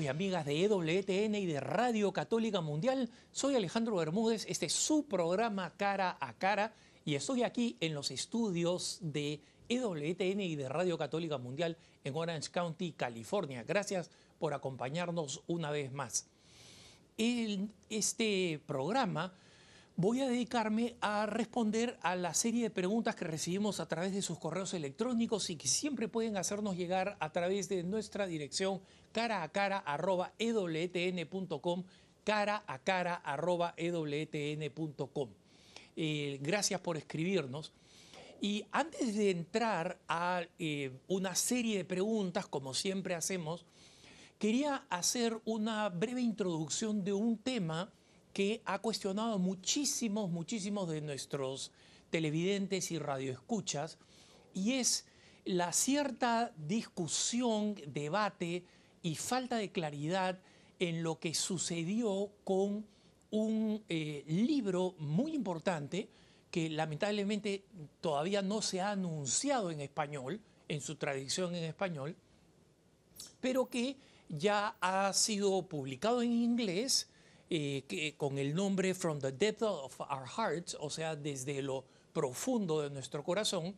y amigas de EWTN y de Radio Católica Mundial. Soy Alejandro Bermúdez, este es su programa Cara a Cara y estoy aquí en los estudios de EWTN y de Radio Católica Mundial en Orange County, California. Gracias por acompañarnos una vez más. En este programa voy a dedicarme a responder a la serie de preguntas que recibimos a través de sus correos electrónicos y que siempre pueden hacernos llegar a través de nuestra dirección cara a cara arroba cara a cara arroba ewtn.com. Eh, gracias por escribirnos. Y antes de entrar a eh, una serie de preguntas, como siempre hacemos, quería hacer una breve introducción de un tema que ha cuestionado muchísimos, muchísimos de nuestros televidentes y radioescuchas, y es la cierta discusión, debate y falta de claridad en lo que sucedió con un eh, libro muy importante que lamentablemente todavía no se ha anunciado en español, en su tradición en español, pero que ya ha sido publicado en inglés eh, que, con el nombre From the Depth of Our Hearts, o sea, desde lo profundo de nuestro corazón,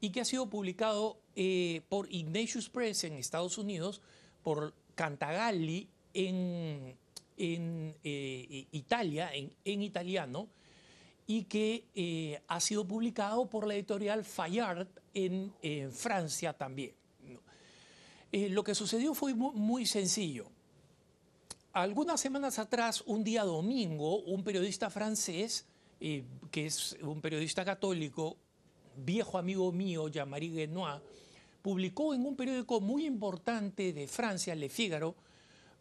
y que ha sido publicado eh, por Ignatius Press en Estados Unidos, por Cantagalli en, en eh, Italia, en, en, italiano, y que ha sido publicado por la editorial Fayard en, en Francia también. lo que sucedió fue muy, muy sencillo algunas semanas atrás, un día domingo, un periodista francés, eh, que es un periodista católico, viejo amigo mío, Jean-Marie Guenois, publicó en un periódico muy importante de Francia, Le Figaro,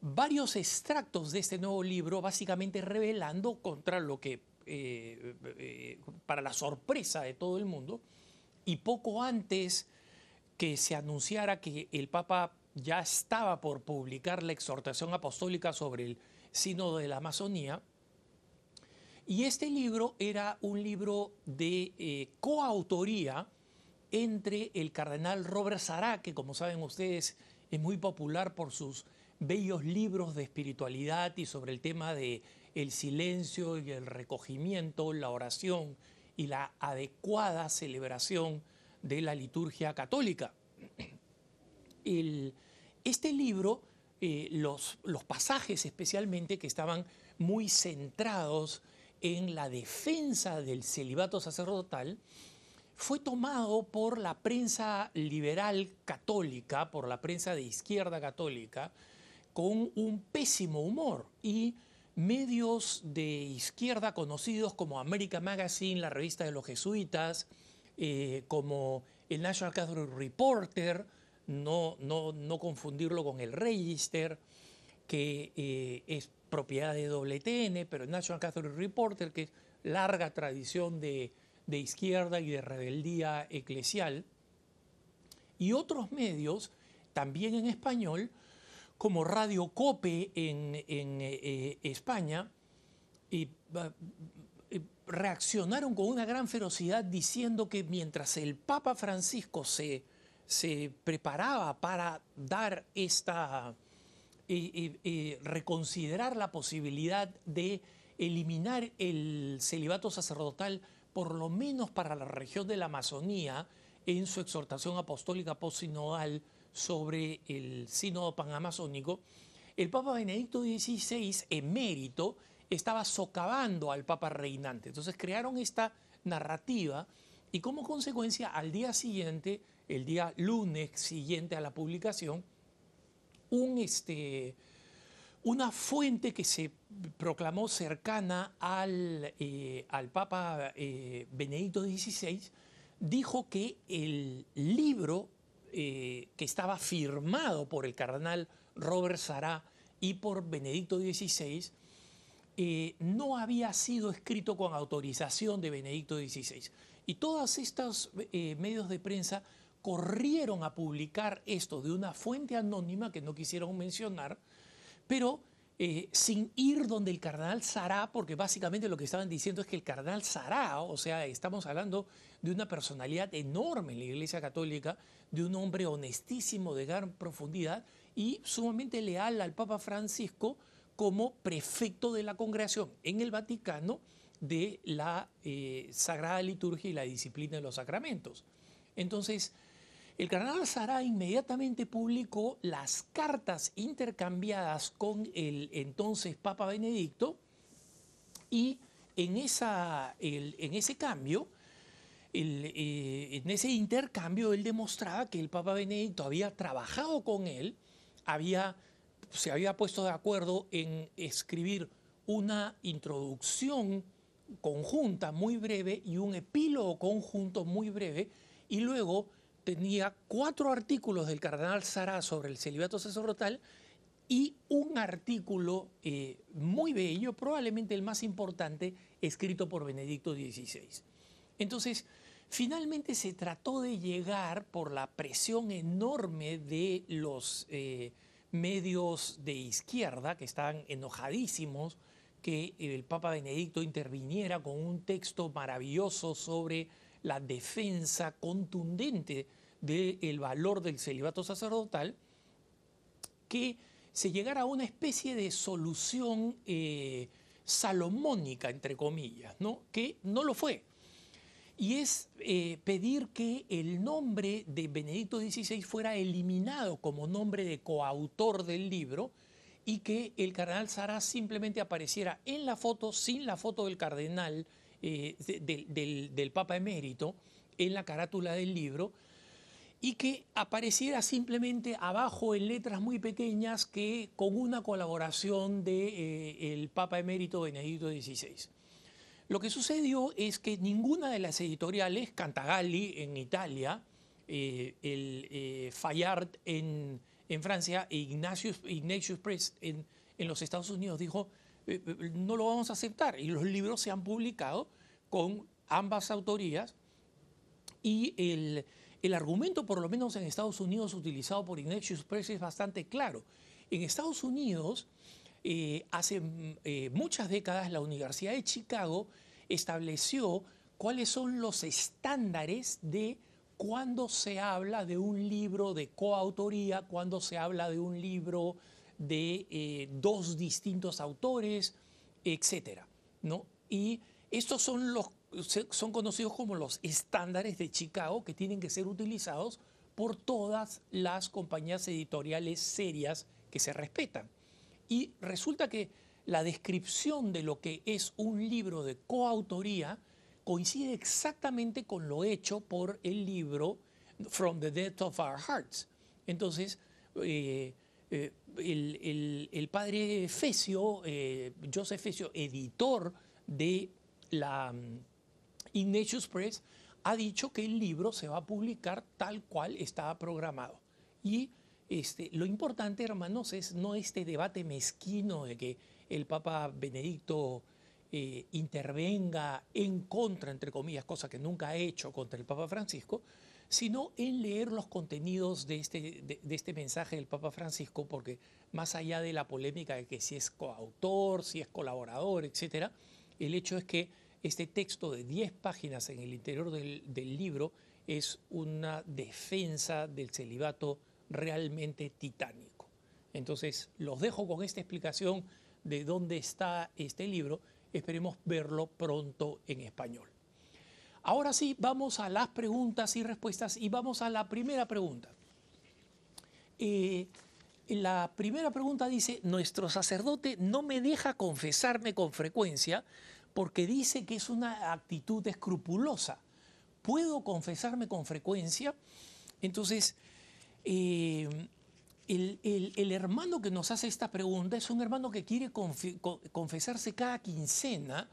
varios extractos de este nuevo libro, básicamente revelando contra lo que, eh, eh, para la sorpresa de todo el mundo, y poco antes que se anunciara que el Papa ya estaba por publicar la exhortación apostólica sobre el sínodo de la Amazonía. Y este libro era un libro de eh, coautoría entre el cardenal Robert Sará, que como saben ustedes es muy popular por sus bellos libros de espiritualidad y sobre el tema de el silencio y el recogimiento, la oración y la adecuada celebración de la liturgia católica. El, este libro, eh, los, pasajes especialmente que estaban muy centrados en la defensa del celibato sacerdotal, fue tomado por la prensa liberal católica, por la prensa de izquierda católica, con un pésimo humor. Y medios de izquierda conocidos como America Magazine, la revista de los jesuitas, eh, como el National Catholic Reporter, no, no, confundirlo con el Register, que eh, es propiedad de WTN, pero el National Catholic Reporter, que es larga tradición de, izquierda y de rebeldía eclesial, y otros medios, también en español, como Radio Cope en, eh, España, eh, reaccionaron con una gran ferocidad diciendo que mientras el Papa Francisco se se preparaba para dar esta, reconsiderar la posibilidad de eliminar el celibato sacerdotal, por lo menos para la región de la Amazonía, en su exhortación apostólica postsinodal sobre el sínodo panamazónico, el Papa Benedicto XVI, emérito, estaba socavando al Papa reinante. Entonces crearon esta narrativa y como consecuencia al día siguiente el día lunes siguiente a la publicación, este, una fuente que se proclamó cercana al, eh, Papa eh, Benedicto XVI dijo que el libro eh, que estaba firmado por el cardenal Robert Sará y por Benedicto XVI no había sido escrito con autorización de Benedicto XVI. Y todos estos medios de prensa corrieron a publicar esto de una fuente anónima que no quisieron mencionar, pero eh, sin ir donde el cardenal Sará, porque básicamente lo que estaban diciendo es que el cardenal Sará, o sea, estamos hablando de una personalidad enorme en la Iglesia Católica, de un hombre honestísimo, de gran profundidad, y sumamente leal al Papa Francisco como prefecto de la congregación en el Vaticano de la eh, Sagrada Liturgia y la disciplina de los sacramentos. Entonces, el cardenal Sará inmediatamente publicó las cartas intercambiadas con el entonces Papa Benedicto y en, esa, en ese cambio, eh, en ese intercambio, él demostraba que el Papa Benedicto había trabajado con él, había, se había puesto de acuerdo en escribir una introducción conjunta muy breve y un epílogo conjunto muy breve, y luego tenía cuatro artículos del cardenal Sará sobre el celibato sacerdotal y un artículo eh, muy bello, probablemente el más importante, escrito por Benedicto XVI. Entonces, finalmente se trató de llegar por la presión enorme de los eh, medios de izquierda, que estaban enojadísimos, que el Papa Benedicto interviniera con un texto maravilloso sobre la defensa contundente del valor del celibato sacerdotal, que se llegara a una especie de solución eh, salomónica, entre comillas, ¿no? que no lo fue. Y es eh, pedir que el nombre de Benedicto XVI fuera eliminado como nombre de coautor del libro y que el cardenal Sara simplemente apareciera en la foto, sin la foto del cardenal, eh, del, Papa emérito, en la carátula del libro, y que apareciera simplemente abajo en letras muy pequeñas que con una colaboración del de, eh, Papa emérito Benedicto XVI. Lo que sucedió es que ninguna de las editoriales, Cantagalli en Italia, eh, el Fayard en, Francia e Ignatius, Press en, en los Estados Unidos dijo, no lo vamos a aceptar. Y los libros se han publicado con ambas autorías y el, argumento, por lo menos en Estados Unidos, utilizado por Ignatius Press es bastante claro. En Estados Unidos, eh, hace muchas décadas, la Universidad de Chicago estableció cuáles son los estándares de cuando se habla de un libro de coautoría, cuando se habla de un libro de eh, dos distintos autores, etcétera, ¿no? Y estos son, los, son conocidos como los estándares de Chicago que tienen que ser utilizados por todas las compañías editoriales serias que se respetan. Y resulta que la descripción de lo que es un libro de coautoría coincide exactamente con lo hecho por el libro From the Death of Our Hearts. Entonces, eh, eh, el, padre Efesio, eh, Joseph Efesio, editor de la um, Ignatius Press, ha dicho que el libro se va a publicar tal cual estaba programado. Y este, lo importante, hermanos, es no este debate mezquino de que el Papa Benedicto eh, intervenga en contra, entre comillas, cosa que nunca ha hecho contra el Papa Francisco, sino en leer los contenidos de este, de, este mensaje del Papa Francisco, porque más allá de la polémica de que si es coautor, si es colaborador, etc., el hecho es que este texto de 10 páginas en el interior del, del libro es una defensa del celibato realmente titánico. Entonces, los dejo con esta explicación de dónde está este libro. Esperemos verlo pronto en español. Ahora sí, vamos a las preguntas y respuestas y vamos a la primera pregunta. Eh, la primera pregunta dice, nuestro sacerdote no me deja confesarme con frecuencia porque dice que es una actitud escrupulosa. ¿Puedo confesarme con frecuencia? Entonces, eh, el, hermano que nos hace esta pregunta es un hermano que quiere confesarse cada quincena.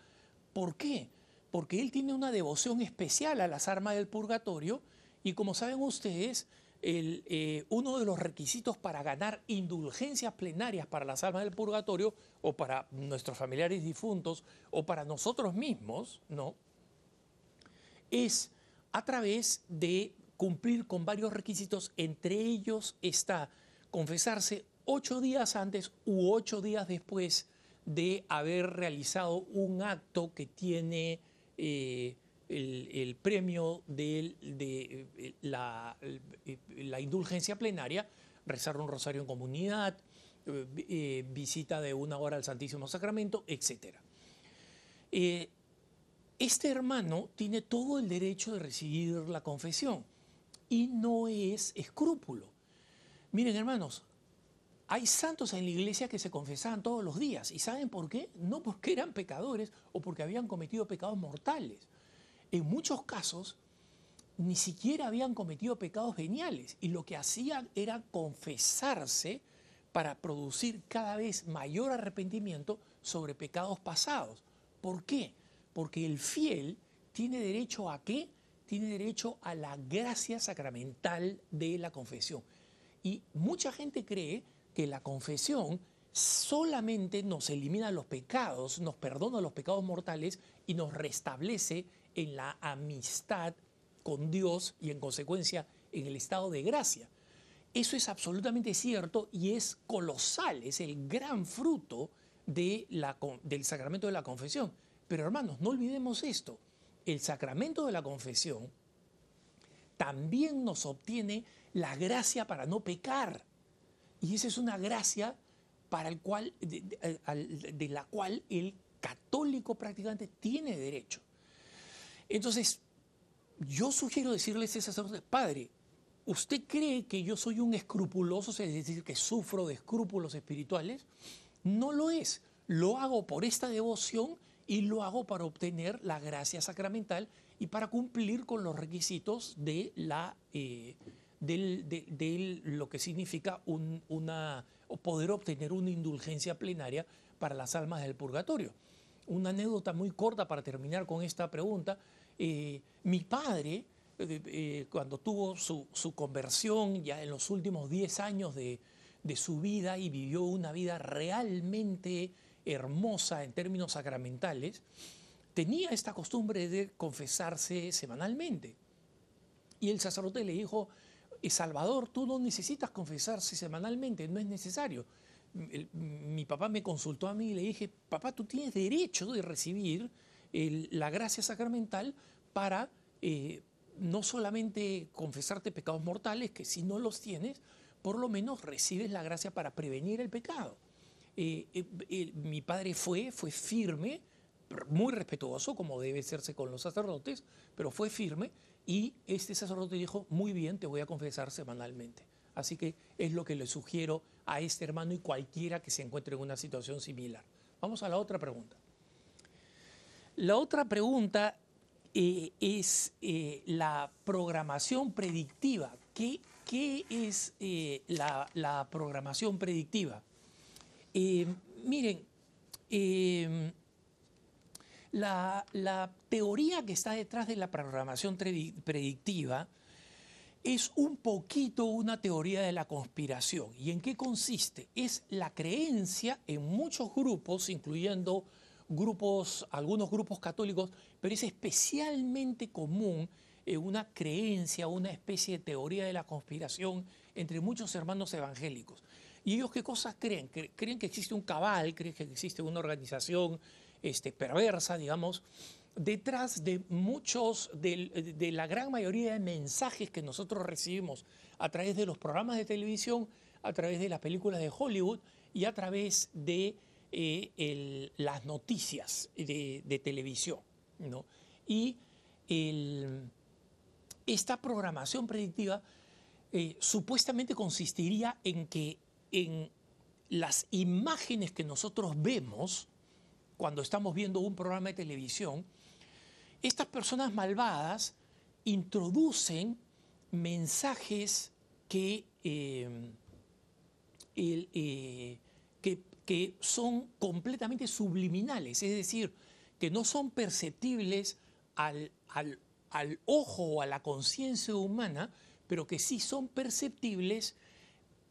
¿Por qué? Porque él tiene una devoción especial a las armas del purgatorio y como saben ustedes, eh, uno de los requisitos para ganar indulgencias plenarias para las almas del purgatorio o para nuestros familiares difuntos o para nosotros mismos, ¿no? Es a través de cumplir con varios requisitos, entre ellos está confesarse ocho días antes u ocho días después de haber realizado un acto que tiene eh, el, premio de, eh, la, indulgencia plenaria, rezar un rosario en comunidad, eh, eh, visita de una hora al Santísimo Sacramento, etc. Eh, este hermano tiene todo el derecho de recibir la confesión y no es escrúpulo. Miren, hermanos, hay santos en la iglesia que se confesaban todos los días. ¿Y saben por qué? No porque eran pecadores o porque habían cometido pecados mortales. En muchos casos, ni siquiera habían cometido pecados geniales y lo que hacían era confesarse para producir cada vez mayor arrepentimiento sobre pecados pasados. ¿Por qué? Porque el fiel tiene derecho a qué? Tiene derecho a la gracia sacramental de la confesión. Y mucha gente cree que la confesión solamente nos elimina los pecados, nos perdona los pecados mortales y nos restablece en la amistad con Dios y en consecuencia en el estado de gracia. Eso es absolutamente cierto y es colosal, es el gran fruto de la, del sacramento de la confesión. Pero hermanos, no olvidemos esto, el sacramento de la confesión también nos obtiene la gracia para no pecar. Y esa es una gracia para el cual, de, la cual el católico prácticamente tiene derecho. Entonces, yo sugiero decirle a ese padre, ¿usted cree que yo soy un escrupuloso, es decir, que sufro de escrúpulos espirituales? No lo es. Lo hago por esta devoción y lo hago para obtener la gracia sacramental y para cumplir con los requisitos de la... Eh, de, lo que significa una, poder obtener una indulgencia plenaria para las almas del purgatorio. Una anécdota muy corta para terminar con esta pregunta. Eh, mi padre, eh, eh, cuando tuvo su, conversión ya en los últimos 10 años de, de su vida y vivió una vida realmente hermosa en términos sacramentales, tenía esta costumbre de confesarse semanalmente. Y el sacerdote le dijo, Salvador, tú no necesitas confesarse semanalmente, no es necesario. mi papá me consultó a mí y le dije, papá, tú tienes derecho de recibir la gracia sacramental para eh, no solamente confesarte pecados mortales, que si no los tienes, por lo menos recibes la gracia para prevenir el pecado. Eh, eh, mi padre fue, fue firme, muy respetuoso, como debe serse con los sacerdotes, pero fue firme y este sacerdote dijo, muy bien, te voy a confesar semanalmente. Así que es lo que le sugiero a este hermano y cualquiera que se encuentre en una situación similar. Vamos a la otra pregunta. La otra pregunta eh, es eh, la programación predictiva. ¿Qué, es eh, la, programación predictiva? miren, la, teoría que está detrás de la programación predictiva es un poquito una teoría de la conspiración. ¿Y en qué consiste? Es la creencia en muchos grupos, incluyendo grupos, algunos grupos católicos, pero es especialmente común en una creencia, una especie de teoría de la conspiración entre muchos hermanos evangélicos. ¿Y ellos qué cosas creen? Creen que existe un cabal, creen que existe una organización este, perversa, digamos, detrás de muchos, de, la gran mayoría de mensajes que nosotros recibimos a través de los programas de televisión, a través de las películas de Hollywood y a través de eh, las noticias de, televisión. Y esta programación predictiva eh, supuestamente consistiría en que en las imágenes que nosotros vemos, cuando estamos viendo un programa de televisión, estas personas malvadas introducen mensajes que, eh, eh, que, son completamente subliminales, es decir, que no son perceptibles al, ojo o a la conciencia humana, pero que sí son perceptibles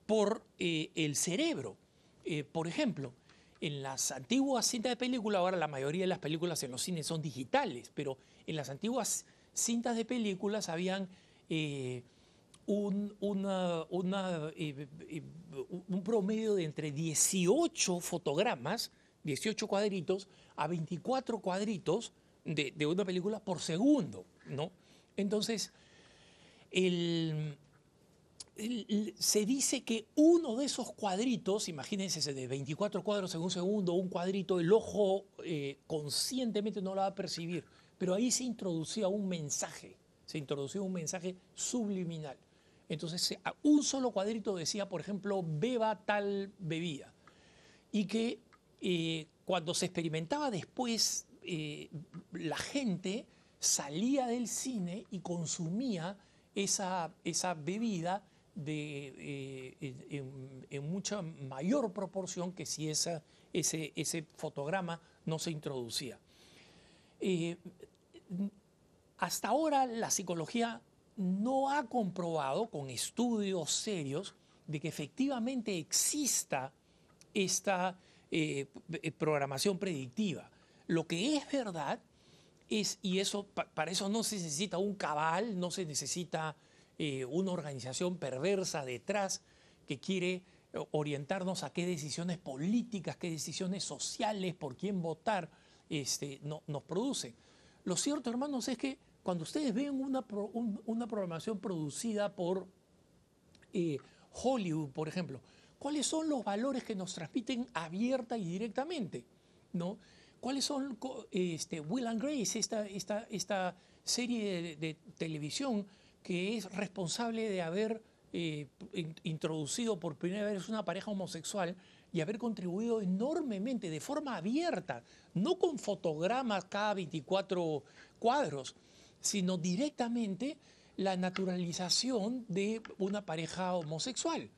por eh, el cerebro. por ejemplo, en las antiguas cintas de película, ahora la mayoría de las películas en los cines son digitales, pero en las antiguas cintas de películas habían eh, un, eh, eh, un, promedio de entre 18 fotogramas, 18 cuadritos, a 24 cuadritos de, de una película por segundo, ¿no? Entonces, el se dice que uno de esos cuadritos, imagínense de 24 cuadros en un segundo, un cuadrito, el ojo eh, conscientemente no lo va a percibir, pero ahí se introducía un mensaje, se introducía un mensaje subliminal. Entonces, un solo cuadrito decía, por ejemplo, beba tal bebida. Y que eh, cuando se experimentaba después, eh, la gente salía del cine y consumía esa, esa bebida de, eh, en, mucha mayor proporción que si esa, ese, ese, fotograma no se introducía. Eh, hasta ahora la psicología no ha comprobado con estudios serios de que efectivamente exista esta eh, programación predictiva. Lo que es verdad es, y eso para eso no se necesita un cabal, no se necesita eh, una organización perversa detrás que quiere eh, orientarnos a qué decisiones políticas, qué decisiones sociales, por quién votar, este, no, nos produce. Lo cierto, hermanos, es que cuando ustedes ven una, una programación producida por eh, Hollywood, por ejemplo, ¿cuáles son los valores que nos transmiten abierta y directamente? ¿no? ¿Cuáles son este, Will and Grace, esta, esta, esta serie de televisión que es responsable de haber eh, introducido por primera vez una pareja homosexual y haber contribuido enormemente, de forma abierta, no con fotogramas cada 24 cuadros, sino directamente la naturalización de una pareja homosexual.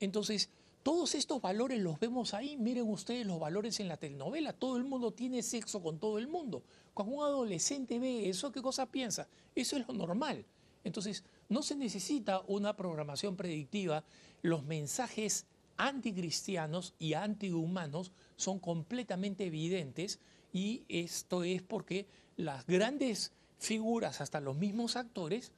Entonces, todos estos valores los vemos ahí. Miren ustedes los valores en la telenovela. Todo el mundo tiene sexo con todo el mundo. Cuando un adolescente ve eso, ¿qué cosa piensa? Eso es lo normal. Entonces, no se necesita una programación predictiva. Los mensajes anticristianos y antihumanos son completamente evidentes y esto es porque las grandes figuras, hasta los mismos actores,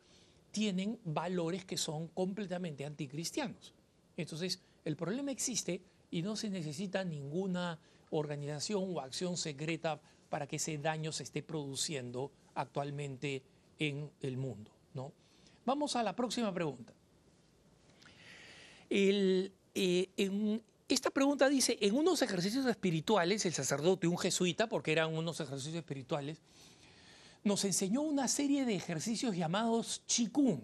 tienen valores que son completamente anticristianos. Entonces, el problema existe y no se necesita ninguna organización o acción secreta para que ese daño se esté produciendo actualmente en el mundo. ¿No? Vamos a la próxima pregunta. Eh, esta pregunta dice, en unos ejercicios espirituales, el sacerdote, un jesuita, porque eran unos ejercicios espirituales, nos enseñó una serie de ejercicios llamados Qigong.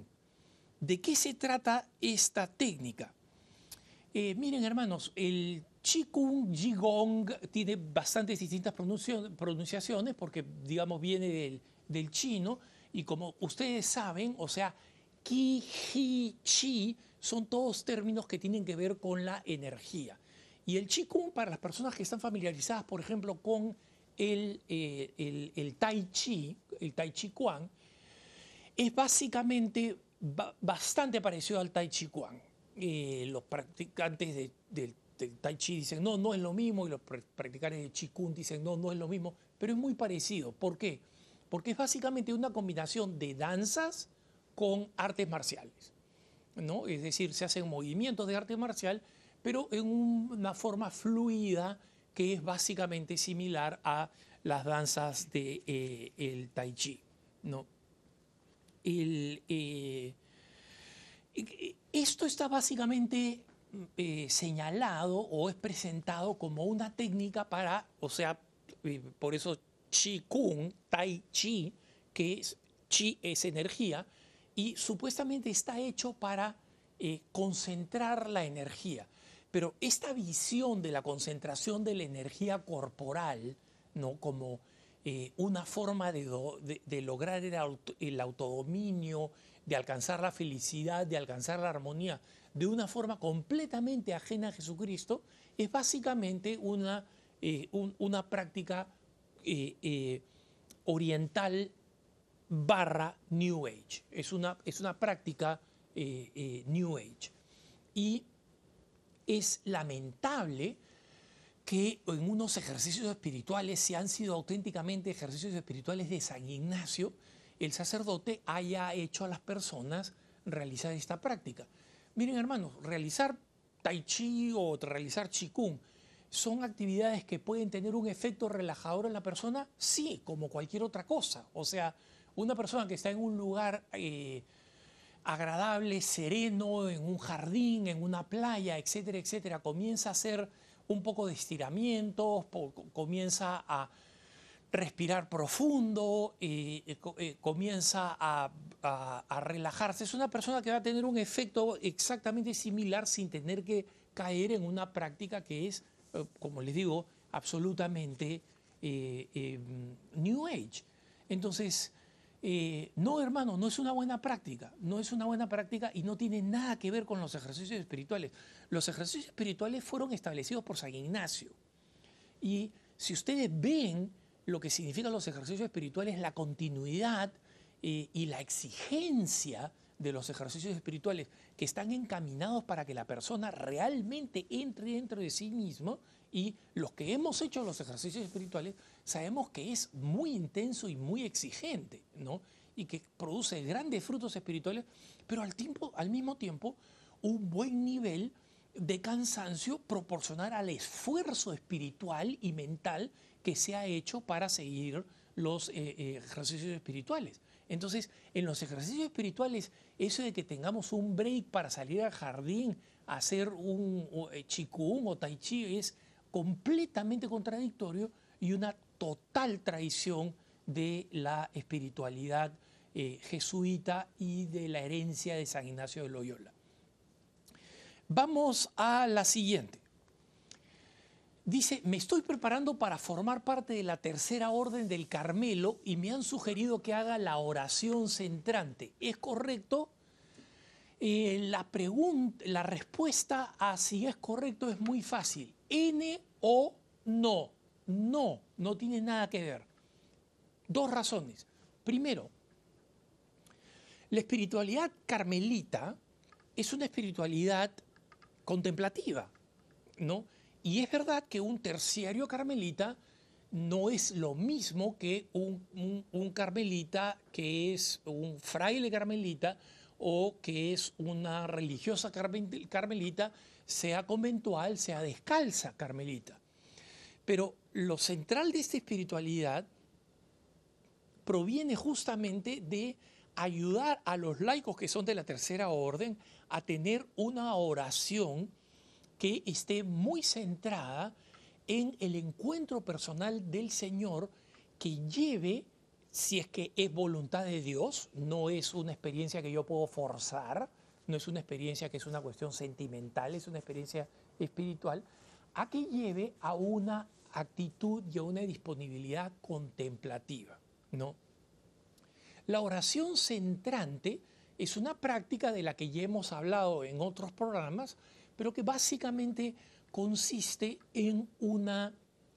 ¿De qué se trata esta técnica? Eh, miren, hermanos, el Qigong, Qigong, tiene bastantes distintas pronunciaciones porque, digamos, viene del chino y como ustedes saben, o sea, Ki, Hi, Chi son todos términos que tienen que ver con la energía. Y el Qigong, para las personas que están familiarizadas, por ejemplo, con el, eh, el, Tai Chi, el Tai Chi Chuan, es básicamente bastante parecido al Tai Chi Chuan. Eh, los practicantes del Tai Chi dicen, no, no es lo mismo, y los practicantes de Qigong dicen, no, no es lo mismo, pero es muy parecido. ¿Por qué? Porque es básicamente una combinación de danzas con artes marciales. ¿no? Es decir, se hacen movimientos de arte marcial, pero en una forma fluida que es básicamente similar a las danzas del de, eh, tai chi. ¿no? Eh, esto está básicamente eh, señalado o es presentado como una técnica para, o sea, por eso Chi Kung, Tai Chi, que es Chi es energía, y supuestamente está hecho para eh, concentrar la energía. Pero esta visión de la concentración de la energía corporal, ¿no? como eh, una forma de, lograr el, autodominio, de alcanzar la felicidad, de alcanzar la armonía, de una forma completamente ajena a Jesucristo, es básicamente una, eh, una práctica eh, eh, oriental barra New Age. Es una, es una práctica eh, New Age. Y es lamentable que en unos ejercicios espirituales, si han sido auténticamente ejercicios espirituales de San Ignacio, el sacerdote haya hecho a las personas realizar esta práctica. Miren hermanos, realizar tai chi o realizar qigong ¿Son actividades que pueden tener un efecto relajador en la persona? Sí, como cualquier otra cosa. O sea, una persona que está en un lugar eh, agradable, sereno, en un jardín, en una playa, etcétera, etcétera, comienza a hacer un poco de estiramientos, comienza a respirar profundo, eh, eh, comienza a, relajarse. Es una persona que va a tener un efecto exactamente similar sin tener que caer en una práctica que es, como les digo, absolutamente New Age. Entonces, no, hermano, no es una buena práctica, no es una buena práctica y no tiene nada que ver con los ejercicios espirituales. Los ejercicios espirituales fueron establecidos por San Ignacio. Y si ustedes ven lo que significan los ejercicios espirituales, la continuidad eh, y la exigencia de los ejercicios espirituales que están encaminados para que la persona realmente entre dentro de sí mismo y los que hemos hecho los ejercicios espirituales sabemos que es muy intenso y muy exigente, ¿no? Y que produce grandes frutos espirituales, pero al, tiempo, al mismo tiempo un buen nivel de cansancio proporcional al esfuerzo espiritual y mental que se ha hecho para seguir los eh, eh, ejercicios espirituales. Entonces, en los ejercicios espirituales, eso de que tengamos un break para salir al jardín, hacer un eh, chikung o tai chi es completamente contradictorio y una total traición de la espiritualidad jesuita y de la herencia de San Ignacio de Loyola. Vamos a la siguiente. Dice, me estoy preparando para formar parte de la tercera orden del Carmelo y me han sugerido que haga la oración centrante. ¿Es correcto? Eh, la, la respuesta a si es correcto es muy fácil. N o no. No, no tiene nada que ver. Dos razones. Primero, la espiritualidad carmelita es una espiritualidad contemplativa, ¿no? Y es verdad que un terciario carmelita no es lo mismo que un, carmelita que es un fraile carmelita o que es una religiosa carmelita, sea conventual, sea descalza carmelita. Pero lo central de esta espiritualidad proviene justamente de ayudar a los laicos que son de la tercera orden a tener una oración que esté muy centrada en el encuentro personal del Señor que lleve, si es que es voluntad de Dios, no es una experiencia que yo puedo forzar, no es una experiencia que es una cuestión sentimental, es una experiencia espiritual, a que lleve a una actitud y a una disponibilidad contemplativa, ¿no? La oración centrante es una práctica de la que ya hemos hablado en otros programas, pero que básicamente consiste en una,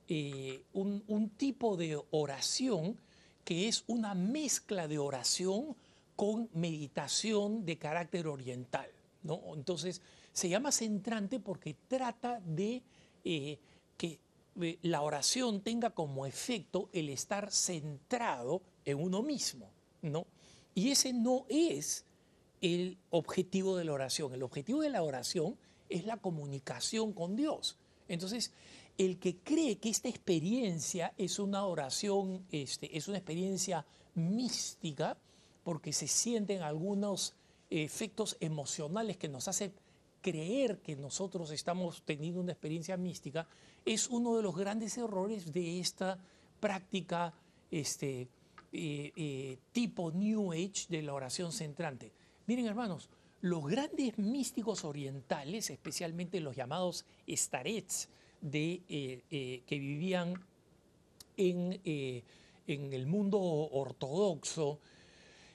eh, un, tipo de oración que es una mezcla de oración con meditación de carácter oriental. ¿no? Entonces, se llama centrante porque trata de eh, que eh, la oración tenga como efecto el estar centrado en uno mismo. ¿no? Y ese no es el objetivo de la oración. El objetivo de la oración es la comunicación con Dios. Entonces, el que cree que esta experiencia es una oración, este, es una experiencia mística, porque se sienten algunos efectos emocionales que nos hacen creer que nosotros estamos teniendo una experiencia mística, es uno de los grandes errores de esta práctica este, eh, eh, tipo New Age de la oración centrante. Miren hermanos, los grandes místicos orientales, especialmente los llamados starets, de, eh, que vivían en, en, el mundo ortodoxo,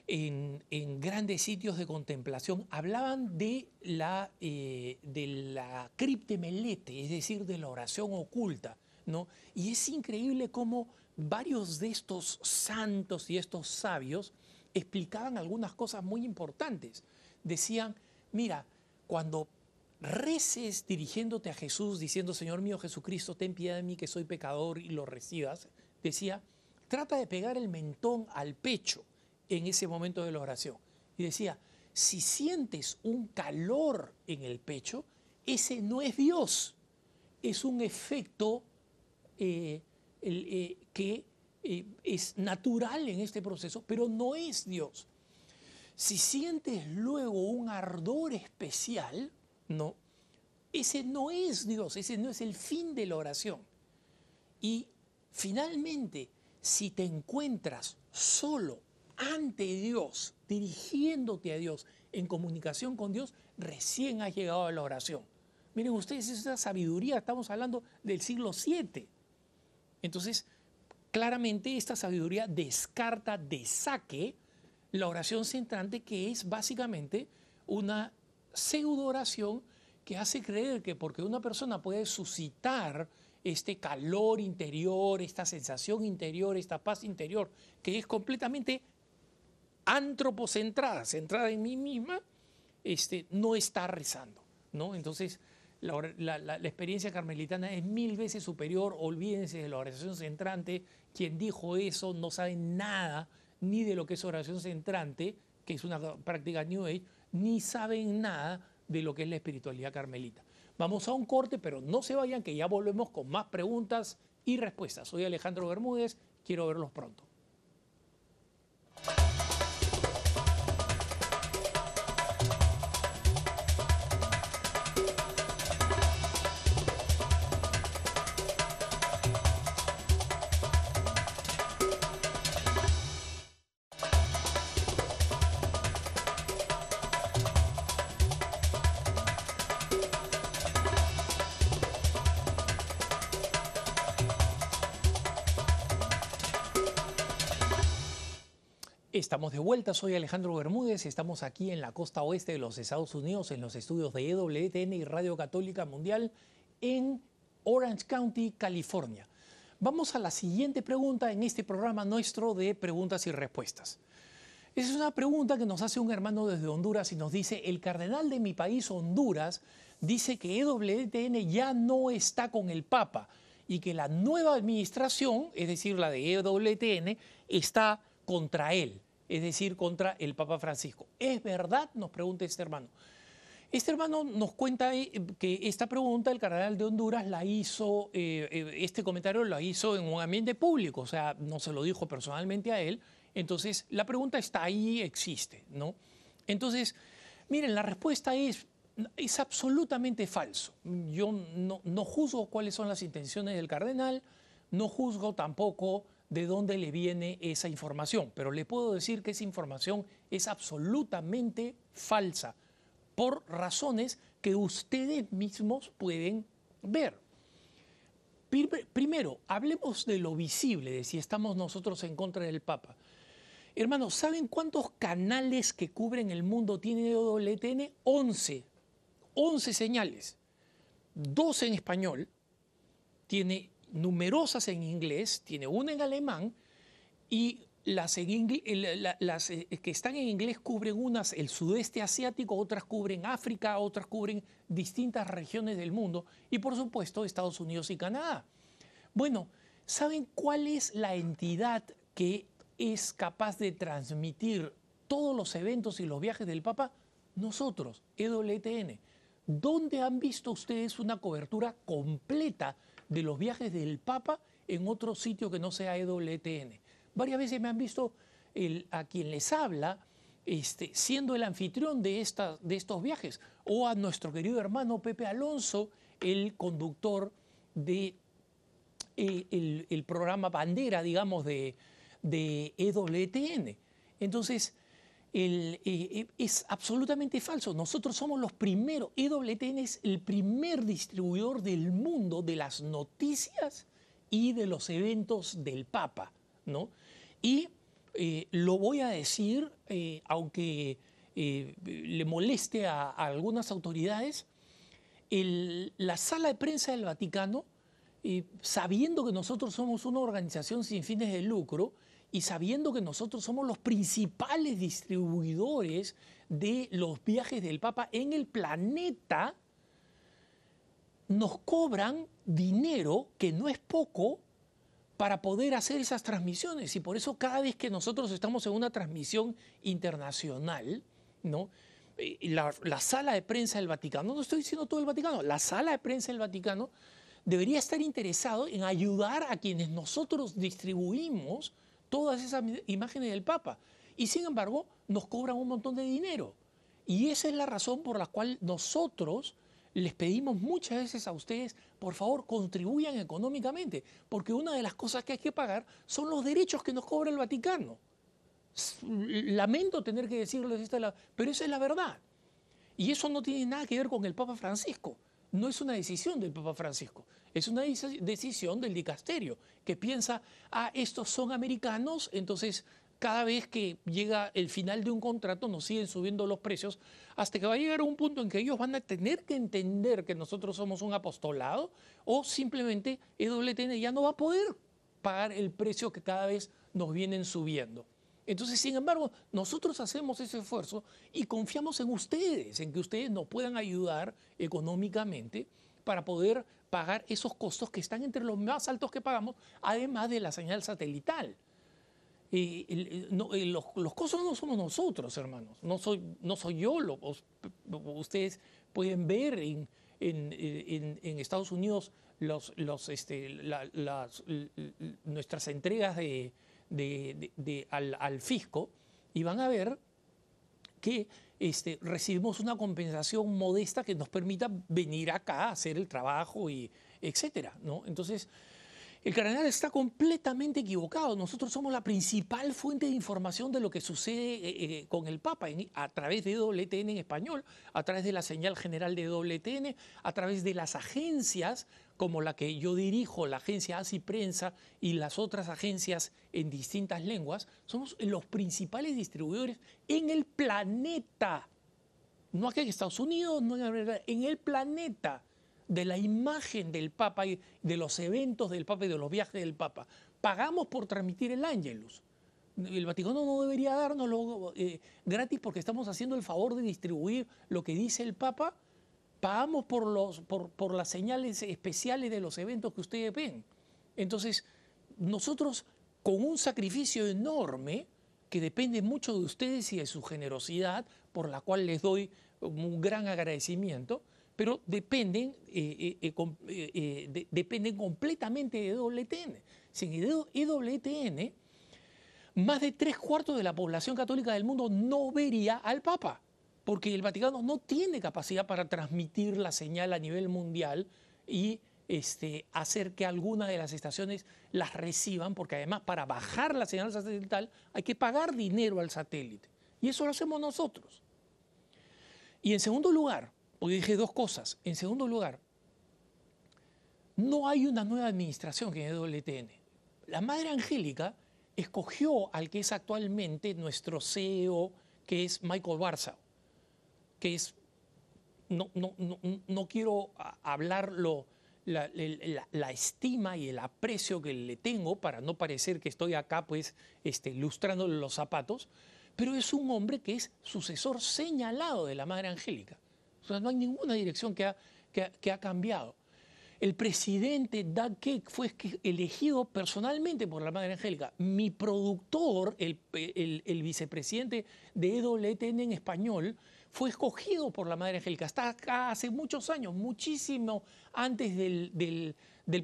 en, en, grandes sitios de contemplación, hablaban de la, de la criptemelete, es decir, de la oración oculta. ¿no? Y es increíble cómo varios de estos santos y estos sabios explicaban algunas cosas muy importantes. Decían, mira, cuando reces dirigiéndote a Jesús, diciendo, Señor mío Jesucristo, ten piedad de mí que soy pecador y lo recibas, decía, trata de pegar el mentón al pecho en ese momento de la oración. Y decía, si sientes un calor en el pecho, ese no es Dios, es un efecto eh, eh, que eh, es natural en este proceso, pero no es Dios. Si sientes luego un ardor especial, no, ese no es Dios, ese no es el fin de la oración. Y finalmente, si te encuentras solo ante Dios, dirigiéndote a Dios, en comunicación con Dios, recién has llegado a la oración. Miren ustedes, esa sabiduría, estamos hablando del siglo VII. Entonces, claramente esta sabiduría descarta de saque la oración centrante, que es básicamente una pseudo oración que hace creer que porque una persona puede suscitar este calor interior, esta sensación interior, esta paz interior, que es completamente antropocentrada, centrada en mí misma, este, no está rezando. ¿no? Entonces, la, experiencia carmelitana es mil veces superior, olvídense de la oración centrante, quien dijo eso no sabe nada ni de lo que es oración centrante, que es una práctica New Age, ni saben nada de lo que es la espiritualidad carmelita. Vamos a un corte, pero no se vayan, que ya volvemos con más preguntas y respuestas. Soy Alejandro Bermúdez, quiero verlos pronto. Estamos de vuelta, soy Alejandro Bermúdez, estamos aquí en la costa oeste de los Estados Unidos, en los estudios de EWTN y Radio Católica Mundial en Orange County, California. Vamos a la siguiente pregunta en este programa nuestro de preguntas y respuestas. Es una pregunta que nos hace un hermano desde Honduras y nos dice, el cardenal de mi país, Honduras, dice que EWTN ya no está con el Papa y que la nueva administración, es decir, la de EWTN, está contra él es decir, contra el Papa Francisco. ¿Es verdad? Nos pregunta este hermano. Este hermano nos cuenta eh, que esta pregunta el cardenal de Honduras la hizo, eh, eh, este comentario lo hizo en un ambiente público, o sea, no se lo dijo personalmente a él. Entonces, la pregunta está ahí, existe, ¿no? Entonces, miren, la respuesta es, es absolutamente falso. Yo no, no juzgo cuáles son las intenciones del cardenal, no juzgo tampoco de dónde le viene esa información, pero le puedo decir que esa información es absolutamente falsa, por razones que ustedes mismos pueden ver. Primero, hablemos de lo visible, de si estamos nosotros en contra del Papa. Hermanos, ¿saben cuántos canales que cubren el mundo tiene WTN? 11. 11 señales. Dos en español. Tiene numerosas en inglés, tiene una en alemán y las, las, eh, que están en inglés cubren unas el sudeste asiático, otras cubren África, otras cubren distintas regiones del mundo y por supuesto Estados Unidos y Canadá. Bueno, ¿saben cuál es la entidad que es capaz de transmitir todos los eventos y los viajes del Papa? Nosotros, EWTN. ¿Dónde han visto ustedes una cobertura completa de los viajes del Papa en otro sitio que no sea EWTN. Varias veces me han visto a quien les habla este, siendo el anfitrión de, de estos viajes, o a nuestro querido hermano Pepe Alonso, el conductor de eh, el, programa bandera, digamos, de, de EWTN. Entonces, eh, eh, es absolutamente falso. Nosotros somos los primeros, EWTN es el primer distribuidor del mundo de las noticias y de los eventos del Papa, ¿no? Y eh, lo voy a decir, aunque le moleste a, algunas autoridades, la sala de prensa del Vaticano, sabiendo que nosotros somos una organización sin fines de lucro, y sabiendo que nosotros somos los principales distribuidores de los viajes del Papa en el planeta, nos cobran dinero que no es poco para poder hacer esas transmisiones. Y por eso cada vez que nosotros estamos en una transmisión internacional, ¿no? Eh, la, la, sala de prensa del Vaticano, no estoy diciendo todo el Vaticano, la sala de prensa del Vaticano debería estar interesado en ayudar a quienes nosotros distribuimos todas esas imágenes del Papa. Y sin embargo, nos cobran un montón de dinero. Y esa es la razón por la cual nosotros les pedimos muchas veces a ustedes, por favor, contribuyan económicamente, porque una de las cosas que hay que pagar son los derechos que nos cobra el Vaticano. Lamento tener que decirles esta, pero esa es la verdad. Y eso no tiene nada que ver con el Papa Francisco. No es una decisión del Papa Francisco, es una decisión del dicasterio, que piensa, ah, estos son americanos, entonces cada vez que llega el final de un contrato nos siguen subiendo los precios hasta que va a llegar un punto en que ellos van a tener que entender que nosotros somos un apostolado o simplemente EWTN ya no va a poder pagar el precio que cada vez nos vienen subiendo. Entonces, sin embargo, nosotros hacemos ese esfuerzo y confiamos en ustedes, en que ustedes nos puedan ayudar económicamente para poder pagar esos costos que están entre los más altos que pagamos, además de la señal satelital los, costos no somos nosotros, hermanos. No soy, yo. Lo, ustedes pueden ver en, Estados Unidos este, nuestras entregas al, fisco y van a ver que este, recibimos una compensación modesta que nos permita venir acá a hacer el trabajo y etcétera, ¿no? Entonces, el cardenal está completamente equivocado. Nosotros somos la principal fuente de información de lo que sucede eh, eh, con el Papa a través de WTN en español, a través de la señal general de WTN, a través de las agencias como la que yo dirijo, la agencia ASI Prensa y las otras agencias en distintas lenguas. Somos los principales distribuidores en el planeta. No aquí en Estados Unidos, no en el planeta de la imagen del Papa y de los eventos del Papa y de los viajes del Papa. Pagamos por transmitir el Ángelus. El Vaticano no debería darnos eh, gratis porque estamos haciendo el favor de distribuir lo que dice el Papa. Pagamos por, los, por, por las señales especiales de los eventos que ustedes ven. Entonces, nosotros con un sacrificio enorme, que depende mucho de ustedes y de su generosidad, por la cual les doy un gran agradecimiento, pero dependen, eh, eh, eh, dependen completamente de EWTN. Sin EWTN, más de tres cuartos de la población católica del mundo no vería al Papa, porque el Vaticano no tiene capacidad para transmitir la señal a nivel mundial y este, hacer que alguna de las estaciones las reciban, porque además para bajar la señal satelital hay que pagar dinero al satélite. Y eso lo hacemos nosotros. Y en segundo lugar, Hoy dije dos cosas. En segundo lugar, no hay una nueva administración que en WTN. La Madre Angélica escogió al que es actualmente nuestro CEO, que es Michael Barza, que es, no, no, no, quiero hablar la, estima y el aprecio que le tengo para no parecer que estoy acá pues este, lustrándole los zapatos, pero es un hombre que es sucesor señalado de la Madre Angélica no hay ninguna dirección que ha, que, cambiado. El presidente Doug Cake fue elegido personalmente por la Madre Angélica. Mi productor, el, el, vicepresidente de EWTN en español, fue escogido por la Madre Angélica. Está acá hace muchos años, muchísimo antes del,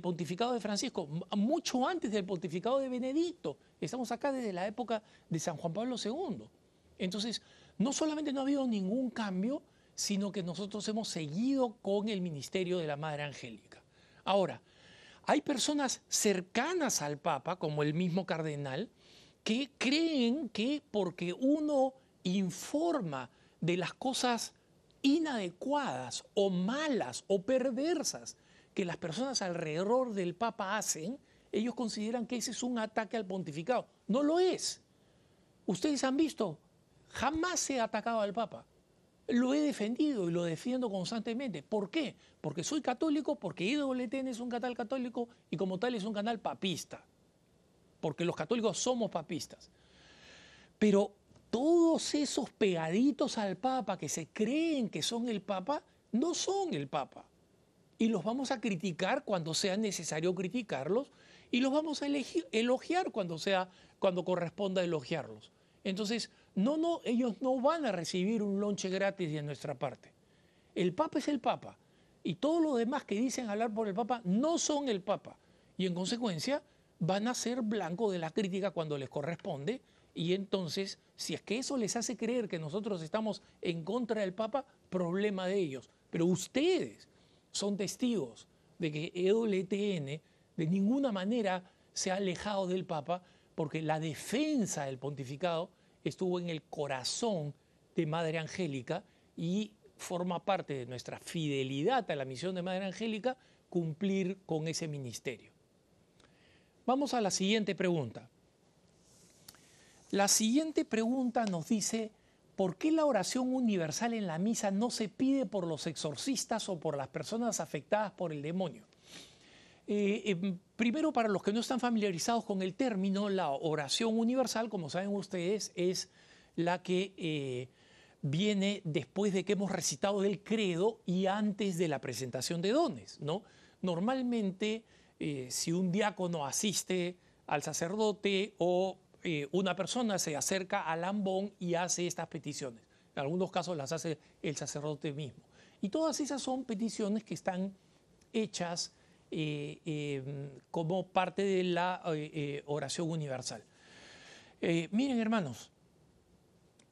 pontificado de Francisco, mucho antes del pontificado de Benedicto. Estamos acá desde la época de San Juan Pablo II. Entonces, no solamente no ha habido ningún cambio, sino que nosotros hemos seguido con el ministerio de la Madre Angélica. Ahora, hay personas cercanas al Papa, como el mismo cardenal, que creen que porque uno informa de las cosas inadecuadas o malas o perversas que las personas alrededor del Papa hacen, ellos consideran que ese es un ataque al pontificado. No lo es. Ustedes han visto, jamás ha atacado al Papa lo he defendido y lo defiendo constantemente. ¿Por qué? Porque soy católico, porque IWTN es un canal católico y como tal es un canal papista. Porque los católicos somos papistas. Pero todos esos pegaditos al Papa que se creen que son el Papa, no son el Papa. Y los vamos a criticar cuando sea necesario criticarlos y los vamos a elogiar cuando sea cuando corresponda elogiarlos. Entonces, no, no, ellos no van a recibir un lonche gratis de nuestra parte. El Papa es el Papa. Y todos los demás que dicen hablar por el Papa no son el Papa. Y en consecuencia van a ser blanco de la crítica cuando les corresponde Y entonces, si es que eso les hace creer que nosotros estamos en contra del Papa, problema de ellos. Pero ustedes son testigos de que EWTN de ninguna manera se ha alejado del Papa porque la defensa del pontificado estuvo en el corazón de Madre Angélica y forma parte de nuestra fidelidad a la misión de Madre Angélica cumplir con ese ministerio. Vamos a la siguiente pregunta. La siguiente pregunta nos dice, ¿por qué la oración universal en la misa no se pide por los exorcistas o por las personas afectadas por el demonio? Eh, em, primero, para los que no están familiarizados con el término, la oración universal, como saben ustedes, es la que eh, viene después de que hemos recitado el credo y antes de la presentación de dones. ¿no? Normalmente, eh, si un diácono asiste al sacerdote o una persona se acerca al ambón y hace estas peticiones, en algunos casos las hace el sacerdote mismo. Y todas esas son peticiones que están hechas eh, em, como parte de la eh, eh, oración universal. miren, hermanos,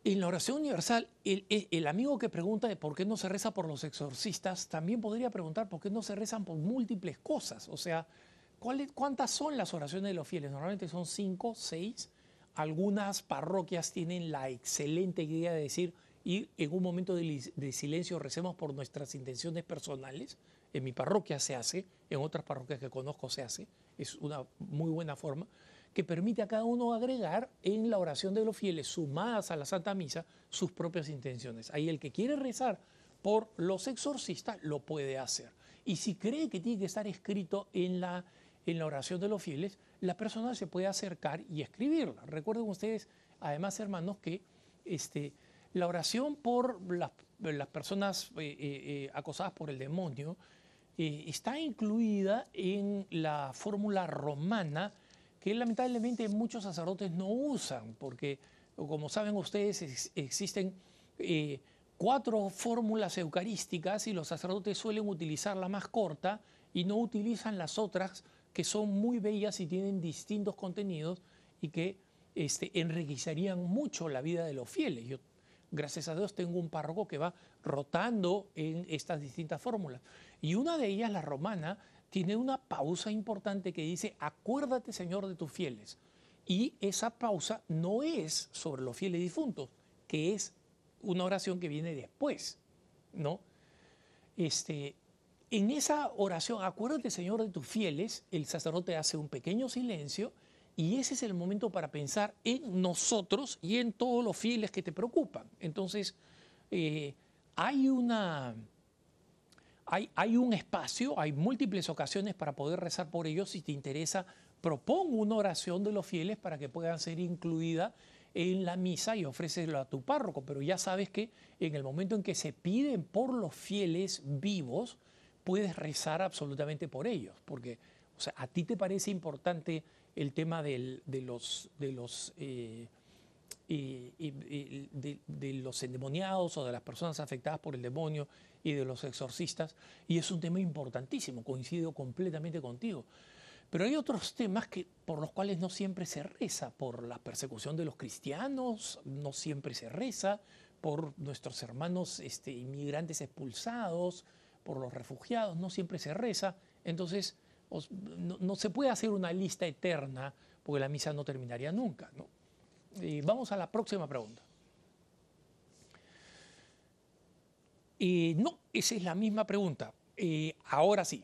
en la oración universal, el, amigo que pregunta por qué no se reza por los exorcistas, también podría preguntar por qué no se rezan por múltiples cosas. O sea, ¿cuántas son las oraciones de los fieles? Normalmente son cinco, seis. Algunas parroquias tienen la excelente idea de decir, y en un momento de silencio recemos por nuestras intenciones personales en mi parroquia se hace, en otras parroquias que conozco se hace, es una muy buena forma, que permite a cada uno agregar en la oración de los fieles, sumadas a la Santa Misa, sus propias intenciones. Ahí el que quiere rezar por los exorcistas lo puede hacer. Y si cree que tiene que estar escrito en la, en la oración de los fieles, la persona se puede acercar y escribirla. Recuerden ustedes, además, hermanos, que este, la oración por las, personas eh, eh, eh, acosadas por el demonio está incluida en la fórmula romana que lamentablemente muchos sacerdotes no usan, porque como saben ustedes existen cuatro fórmulas eucarísticas y los sacerdotes suelen utilizar la más corta y no utilizan las otras que son muy bellas y tienen distintos contenidos y que este, enriquecerían mucho la vida de los fieles. Yo, gracias a Dios, tengo un párroco que va rotando en estas distintas fórmulas. Y una de ellas, la romana, tiene una pausa importante que dice, acuérdate Señor de tus fieles. Y esa pausa no es sobre los fieles difuntos, que es una oración que viene después, ¿no? Este, en esa oración, acuérdate Señor de tus fieles, el sacerdote hace un pequeño silencio y ese es el momento para pensar en nosotros y en todos los fieles que te preocupan. Entonces, eh, hay una hay, un espacio, hay múltiples ocasiones para poder rezar por ellos. Si te interesa, propongo una oración de los fieles para que puedan ser incluida en la misa y ofrécelo a tu párroco. Pero ya sabes que en el momento en que se piden por los fieles vivos, puedes rezar absolutamente por ellos. Porque a ti te parece importante el tema de los, de los eh, de, los endemoniados o de las personas afectadas por el demonio y de los exorcistas, y es un tema importantísimo, coincido completamente contigo. Pero hay otros temas que, por los cuales no siempre se reza, por la persecución de los cristianos, no siempre se reza, por nuestros hermanos este, inmigrantes expulsados, por los refugiados, no siempre se reza. Entonces, no, se puede hacer una lista eterna, porque la misa no terminaría nunca. ¿no? Y vamos a la próxima pregunta. no, esa es la misma pregunta. Eh, ahora sí.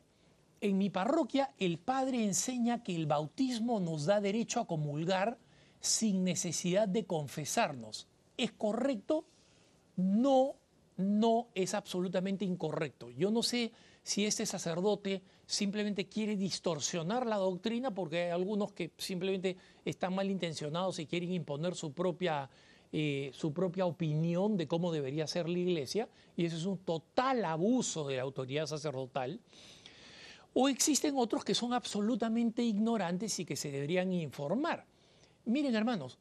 En mi parroquia el padre enseña que el bautismo nos da derecho a comulgar sin necesidad de confesarnos. ¿Es correcto? No, no es absolutamente incorrecto. Yo no sé si este sacerdote simplemente quiere distorsionar la doctrina porque hay algunos que simplemente están malintencionados y quieren imponer su propia, eh, su propia opinión de cómo debería ser la iglesia, y eso es un total abuso de la autoridad sacerdotal. O existen otros que son absolutamente ignorantes y que se deberían informar. Miren, hermanos,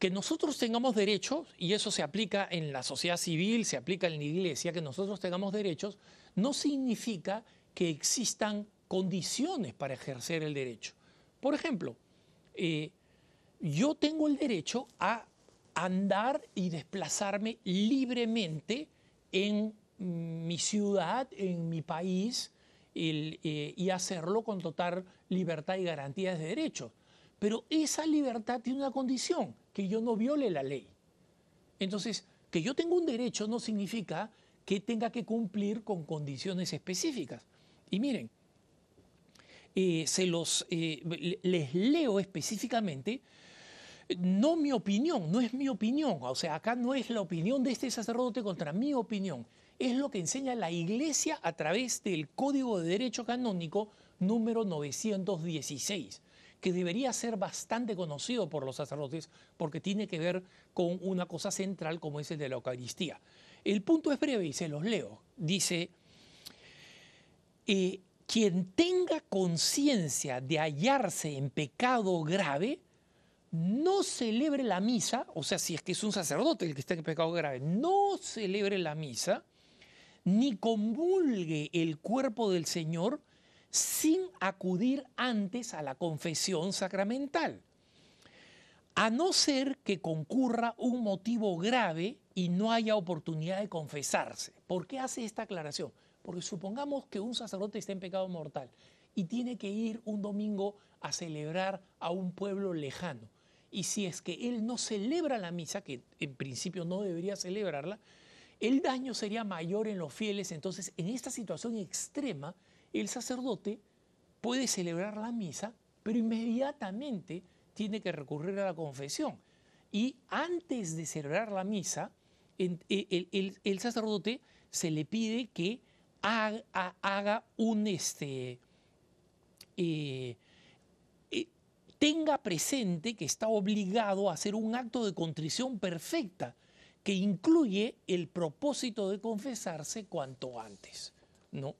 que nosotros tengamos derechos, y eso se aplica en la sociedad civil, se aplica en la iglesia, que nosotros tengamos derechos, no significa que existan condiciones para ejercer el derecho. Por ejemplo, eh, yo tengo el derecho a andar y desplazarme libremente en mi ciudad, en mi país, eh, y hacerlo con total libertad y garantías de derechos. Pero esa libertad tiene una condición, que yo no viole la ley. Entonces, que yo tenga un derecho no significa que tenga que cumplir con condiciones específicas. Y miren, eh, se los, eh, les leo específicamente, no mi opinión, no es mi opinión, o sea, acá no es la opinión de este sacerdote contra mi opinión, es lo que enseña la Iglesia a través del Código de Derecho Canónico número 916 que debería ser bastante conocido por los sacerdotes porque tiene que ver con una cosa central como es el de la Eucaristía. El punto es breve y se los leo. Dice, eh, quien tenga conciencia de hallarse en pecado grave, no celebre la misa, o sea, si es que es un sacerdote el que está en pecado grave, no celebre la misa, ni convulgue el cuerpo del Señor, sin acudir antes a la confesión sacramental, a no ser que concurra un motivo grave y no haya oportunidad de confesarse. ¿Por qué hace esta aclaración? Porque supongamos que un sacerdote está en pecado mortal y tiene que ir un domingo a celebrar a un pueblo lejano. Y si es que él no celebra la misa, que en principio no debería celebrarla, el daño sería mayor en los fieles. Entonces, en esta situación extrema, el sacerdote puede celebrar la misa, pero inmediatamente tiene que recurrir a la confesión. Y antes de celebrar la misa, el, sacerdote se le pide que haga, un, este, eh, eh, tenga presente que está obligado a hacer un acto de contrición perfecta que incluye el propósito de confesarse cuanto antes, ¿no?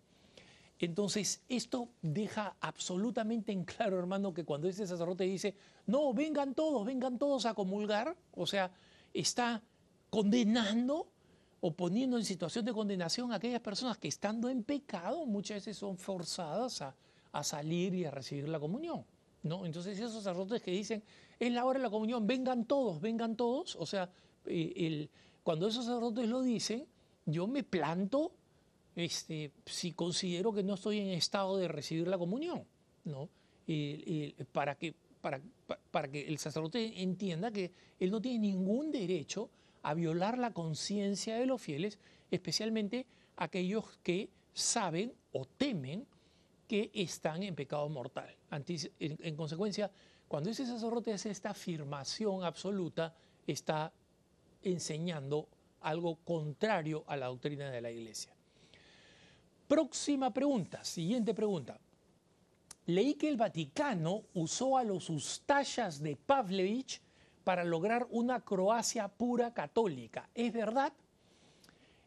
Entonces, esto deja absolutamente en claro, hermano, que cuando ese sacerdote dice, no, vengan todos, vengan todos a comulgar, o sea, está condenando o poniendo en situación de condenación a aquellas personas que estando en pecado muchas veces son forzadas a, salir y a recibir la comunión. ¿no? Entonces esos sacerdotes que dicen, es la hora de la comunión, vengan todos, vengan todos, o sea, eh, cuando esos sacerdotes lo dicen, yo me planto este, si considero que no estoy en estado de recibir la comunión, ¿no? para, que, para, para que el sacerdote entienda que él no tiene ningún derecho a violar la conciencia de los fieles, especialmente aquellos que saben o temen que están en pecado mortal. En, consecuencia, cuando ese sacerdote hace esta afirmación absoluta, está enseñando algo contrario a la doctrina de la Iglesia. Próxima pregunta, siguiente pregunta. Leí que el Vaticano usó a los ustayas de Pavlevich para lograr una Croacia pura católica. ¿Es verdad?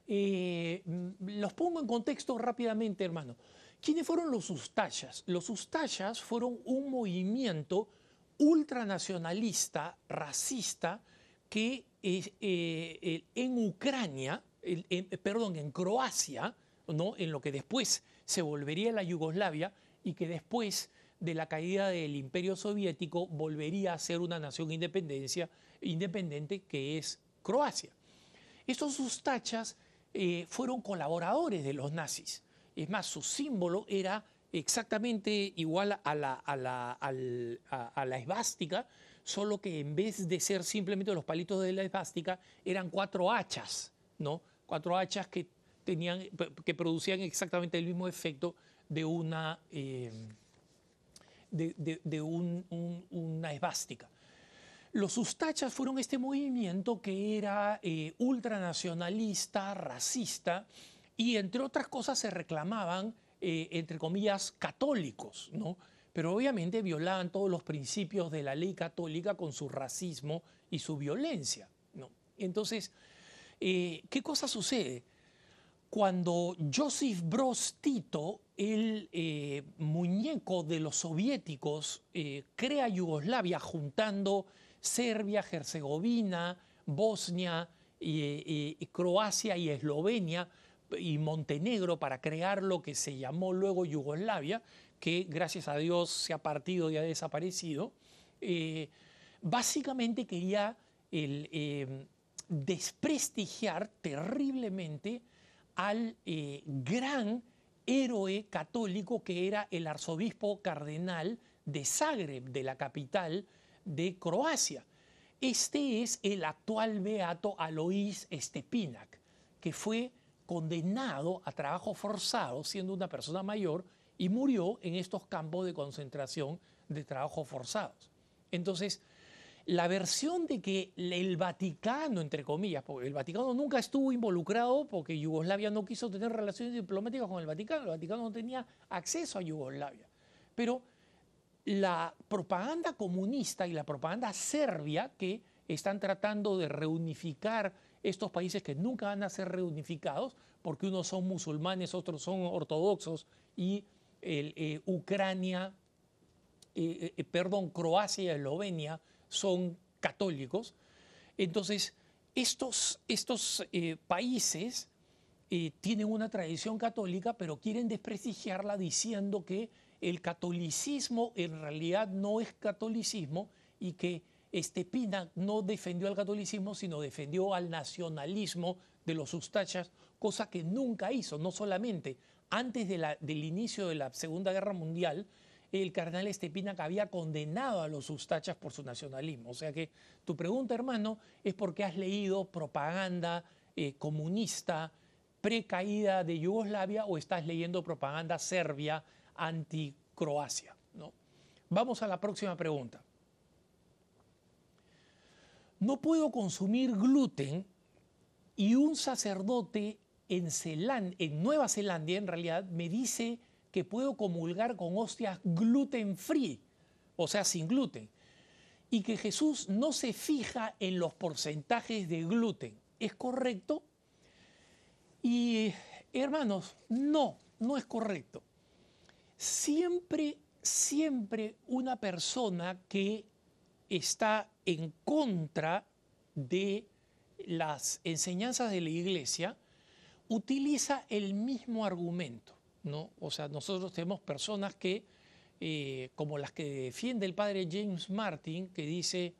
Eh, los pongo en contexto rápidamente, hermano. ¿Quiénes fueron los ustayas? Los ustayas fueron un movimiento ultranacionalista, racista, que eh, eh, en Ucrania, perdón, en Croacia, ¿no? en lo que después se volvería la Yugoslavia y que después de la caída del imperio soviético volvería a ser una nación independencia, independiente que es Croacia. Estos ustachas eh, fueron colaboradores de los nazis. Es más, su símbolo era exactamente igual a la, a la, a la esvástica, solo que en vez de ser simplemente los palitos de la esvástica, eran cuatro hachas, ¿no? Cuatro hachas que tenían, que producían exactamente el mismo efecto de una, eh, de, una esvástica. Los ustachas fueron este movimiento que era eh, ultranacionalista, racista, y entre otras cosas se reclamaban, eh, entre comillas, católicos, ¿no? Pero obviamente violaban todos los principios de la ley católica con su racismo y su violencia, ¿no? Entonces, ¿qué cosa sucede? Cuando Joseph Broz Tito, el eh, muñeco de los soviéticos, eh, crea Yugoslavia juntando Serbia, Herzegovina, Bosnia, Croacia y Eslovenia y Montenegro para crear lo que se llamó luego Yugoslavia, que gracias a Dios se ha partido y ha desaparecido. Eh, básicamente quería eh, desprestigiar terriblemente al eh, gran héroe católico que era el arzobispo cardenal de Zagreb, de la capital de Croacia. Este es el actual beato Alois Stepinac, que fue condenado a trabajo forzado siendo una persona mayor y murió en estos campos de concentración de trabajo forzados. Entonces, la versión de que el Vaticano, entre comillas, porque el Vaticano nunca estuvo involucrado porque Yugoslavia no quiso tener relaciones diplomáticas con el Vaticano, el Vaticano no tenía acceso a Yugoslavia. Pero la propaganda comunista y la propaganda serbia que están tratando de reunificar estos países que nunca van a ser reunificados, porque unos son musulmanes, otros son ortodoxos, y eh, Ucrania, eh, eh, perdón, Croacia y Eslovenia son católicos. Entonces, estos, estos eh, países eh, tienen una tradición católica, pero quieren desprestigiarla diciendo que el catolicismo en realidad no es catolicismo y que Estepina no defendió al catolicismo, sino defendió al nacionalismo de los ustachas, cosa que nunca hizo, no solamente antes del inicio de la Segunda Guerra Mundial, el cardenal Estepina había condenado a los ustachas por su nacionalismo. O sea que tu pregunta, hermano, es porque has leído propaganda eh, comunista precaída de Yugoslavia o estás leyendo propaganda serbia anti-Croacia. ¿no? Vamos a la próxima pregunta. No puedo consumir gluten y un sacerdote en, en Nueva Zelanda, en realidad, me dice que puedo comulgar con hostias gluten free, o sea, sin gluten, y que Jesús no se fija en los porcentajes de gluten. ¿Es correcto? Y hermanos, no, no es correcto. Siempre, siempre una persona que está en contra de las enseñanzas de la iglesia utiliza el mismo argumento. ¿No? O sea, nosotros tenemos personas que, eh, como las que defiende el padre James Martin, que dice,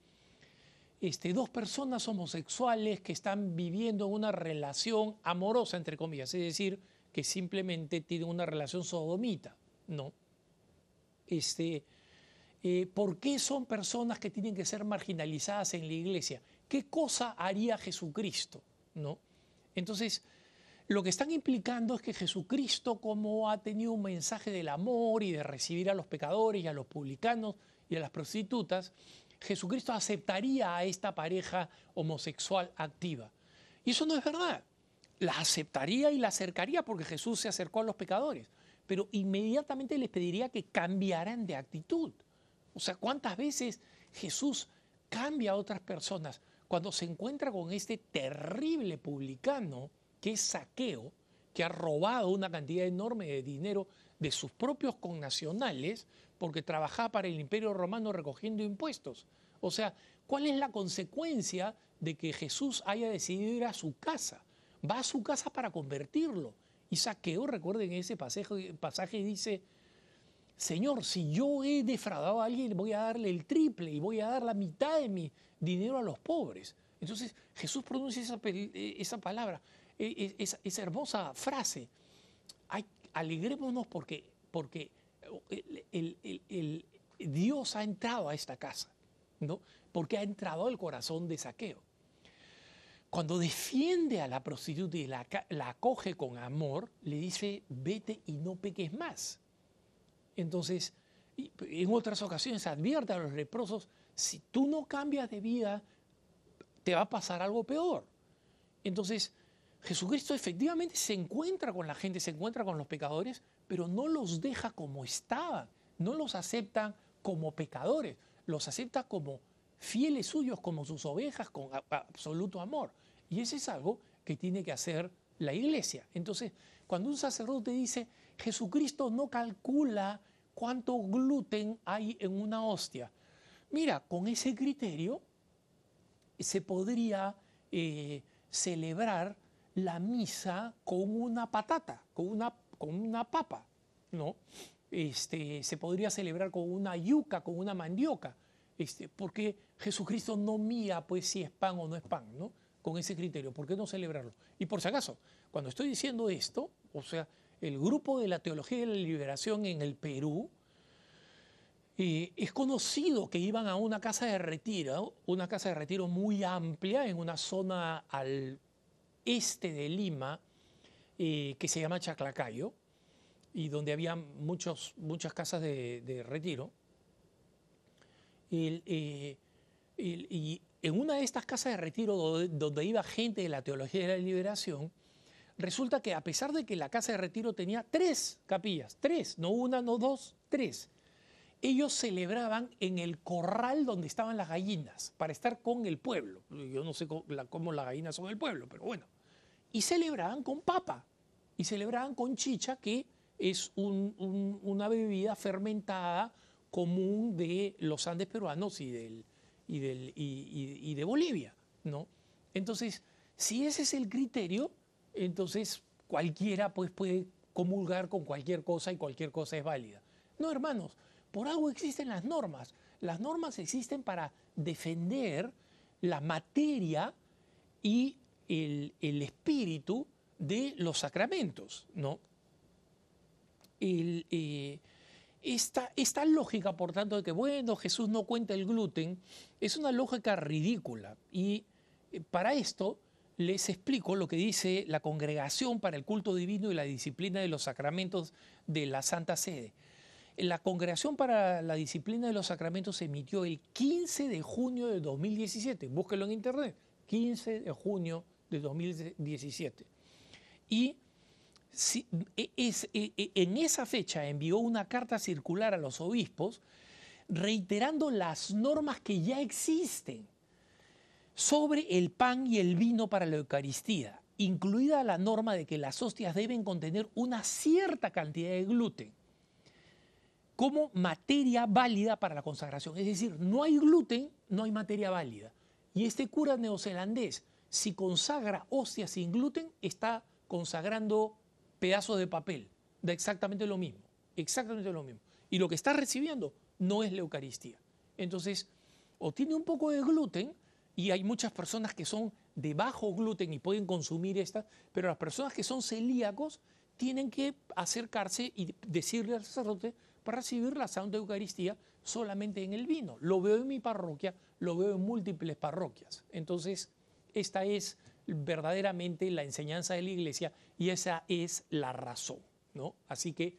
este, dos personas homosexuales que están viviendo una relación amorosa, entre comillas, es decir, que simplemente tienen una relación sodomita, ¿no? Este, eh, ¿Por qué son personas que tienen que ser marginalizadas en la iglesia? ¿Qué cosa haría Jesucristo? ¿no? Entonces, lo que están implicando es que Jesucristo, como ha tenido un mensaje del amor y de recibir a los pecadores y a los publicanos y a las prostitutas, Jesucristo aceptaría a esta pareja homosexual activa. Y eso no es verdad. La aceptaría y la acercaría porque Jesús se acercó a los pecadores, pero inmediatamente les pediría que cambiaran de actitud. O sea, ¿cuántas veces Jesús cambia a otras personas cuando se encuentra con este terrible publicano? Que es saqueo, que ha robado una cantidad enorme de dinero de sus propios connacionales porque trabajaba para el imperio romano recogiendo impuestos. O sea, ¿cuál es la consecuencia de que Jesús haya decidido ir a su casa? Va a su casa para convertirlo. Y saqueo, recuerden ese pasaje, pasaje dice, Señor, si yo he defraudado a alguien, voy a darle el triple y voy a dar la mitad de mi dinero a los pobres. Entonces Jesús pronuncia esa, esa palabra. Esa, hermosa frase. alegrémonos porque, porque el, Dios ha entrado a esta casa, ¿no? porque ha entrado al corazón de saqueo. Cuando defiende a la prostituta y la, la acoge con amor, le dice, vete y no peques más. Entonces, en otras ocasiones advierte a los leprosos, si tú no cambias de vida, te va a pasar algo peor. Entonces, Jesucristo efectivamente se encuentra con la gente, se encuentra con los pecadores, pero no los deja como estaban, no los acepta como pecadores, los acepta como fieles suyos, como sus ovejas, con absoluto amor. Y eso es algo que tiene que hacer la iglesia. Entonces, cuando un sacerdote dice, Jesucristo no calcula cuánto gluten hay en una hostia, mira, con ese criterio se podría eh, celebrar la misa con una patata, con una, con una papa, ¿no? Este, se podría celebrar con una yuca, con una mandioca. Este, porque Jesucristo no mía pues si es pan o no es pan, ¿no? Con ese criterio, ¿por qué no celebrarlo? Y por si acaso, cuando estoy diciendo esto, o sea, el grupo de la teología de la liberación en el Perú, eh, es conocido que iban a una casa de retiro, una casa de retiro muy amplia en una zona al este de Lima, eh, que se llama Chaclacayo, y donde había muchos, muchas casas de, retiro. Eh, y en una de estas casas de retiro donde, iba gente de la teología de la liberación, resulta que a pesar de que la casa de retiro tenía tres capillas, tres, no una, no dos, tres, ellos celebraban en el corral donde estaban las gallinas, para estar con el pueblo. Yo no sé cómo, las gallinas son el pueblo, pero bueno. Y celebraban con papa, y celebraban con chicha, que es una bebida fermentada común de los Andes peruanos y, y de Bolivia. ¿no? Entonces, si ese es el criterio, entonces cualquiera pues, puede comulgar con cualquier cosa y cualquier cosa es válida. No, hermanos, por algo existen las normas. Las normas existen para defender la materia y el, espíritu de los sacramentos, ¿no? Eh, esta, esta, lógica, por tanto, de que, bueno, Jesús no cuenta el gluten, es una lógica ridícula. Y eh, para esto les explico lo que dice la Congregación para el Culto Divino y la Disciplina de los Sacramentos de la Santa Sede. La Congregación para la Disciplina de los Sacramentos se emitió el 15 de junio de 2017. Búsquelo en internet. 15 de junio de 2017. Y e, e, e, en esa fecha envió una carta circular a los obispos reiterando las normas que ya existen sobre el pan y el vino para la Eucaristía, incluida la norma de que las hostias deben contener una cierta cantidad de gluten como materia válida para la consagración. Es decir, no hay gluten, no hay materia válida. Y este cura neozelandés, si consagra hostias sin gluten, está consagrando pedazos de papel. Da exactamente lo mismo. Exactamente lo mismo. Y lo que está recibiendo no es la Eucaristía. Entonces, o tiene un poco de gluten, y hay muchas personas que son de bajo gluten y pueden consumir esta, pero las personas que son celíacos tienen que acercarse y decirle al sacerdote, para recibir la Santa Eucaristía solamente en el vino. Lo veo en mi parroquia, lo veo en múltiples parroquias. Entonces, esta es verdaderamente la enseñanza de la Iglesia y esa es la razón. ¿no? Así que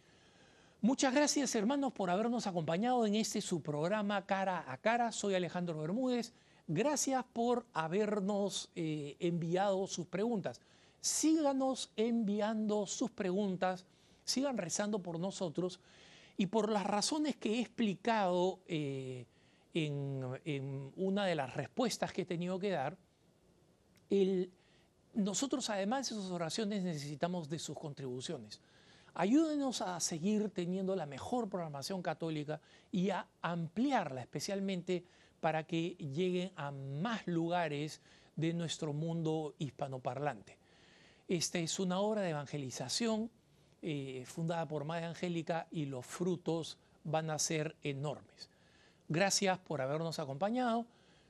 muchas gracias hermanos por habernos acompañado en este su programa Cara a Cara. Soy Alejandro Bermúdez. Gracias por habernos eh, enviado sus preguntas. Síganos enviando sus preguntas, sigan rezando por nosotros y por las razones que he explicado eh, en, una de las respuestas que he tenido que dar, nosotros además de sus oraciones necesitamos de sus contribuciones. Ayúdenos a seguir teniendo la mejor programación católica y a ampliarla especialmente para que lleguen a más lugares de nuestro mundo hispanoparlante. Esta es una obra de evangelización eh, fundada por Madre Angélica y los frutos van a ser enormes. Gracias por habernos acompañado.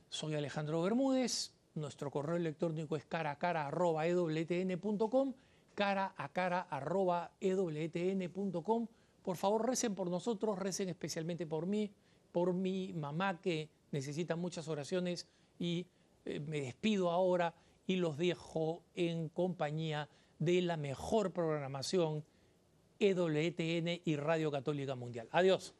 Soy Alejandro Bermúdez. Nuestro correo electrónico es cara a cara arroba ewtn.com, cara a cara arroba ewtn.com. Por favor, recen por nosotros, recen especialmente por mí, por mi mamá que necesita muchas oraciones y eh, me despido ahora y los dejo en compañía de la mejor programación EWTN y Radio Católica Mundial. Adiós.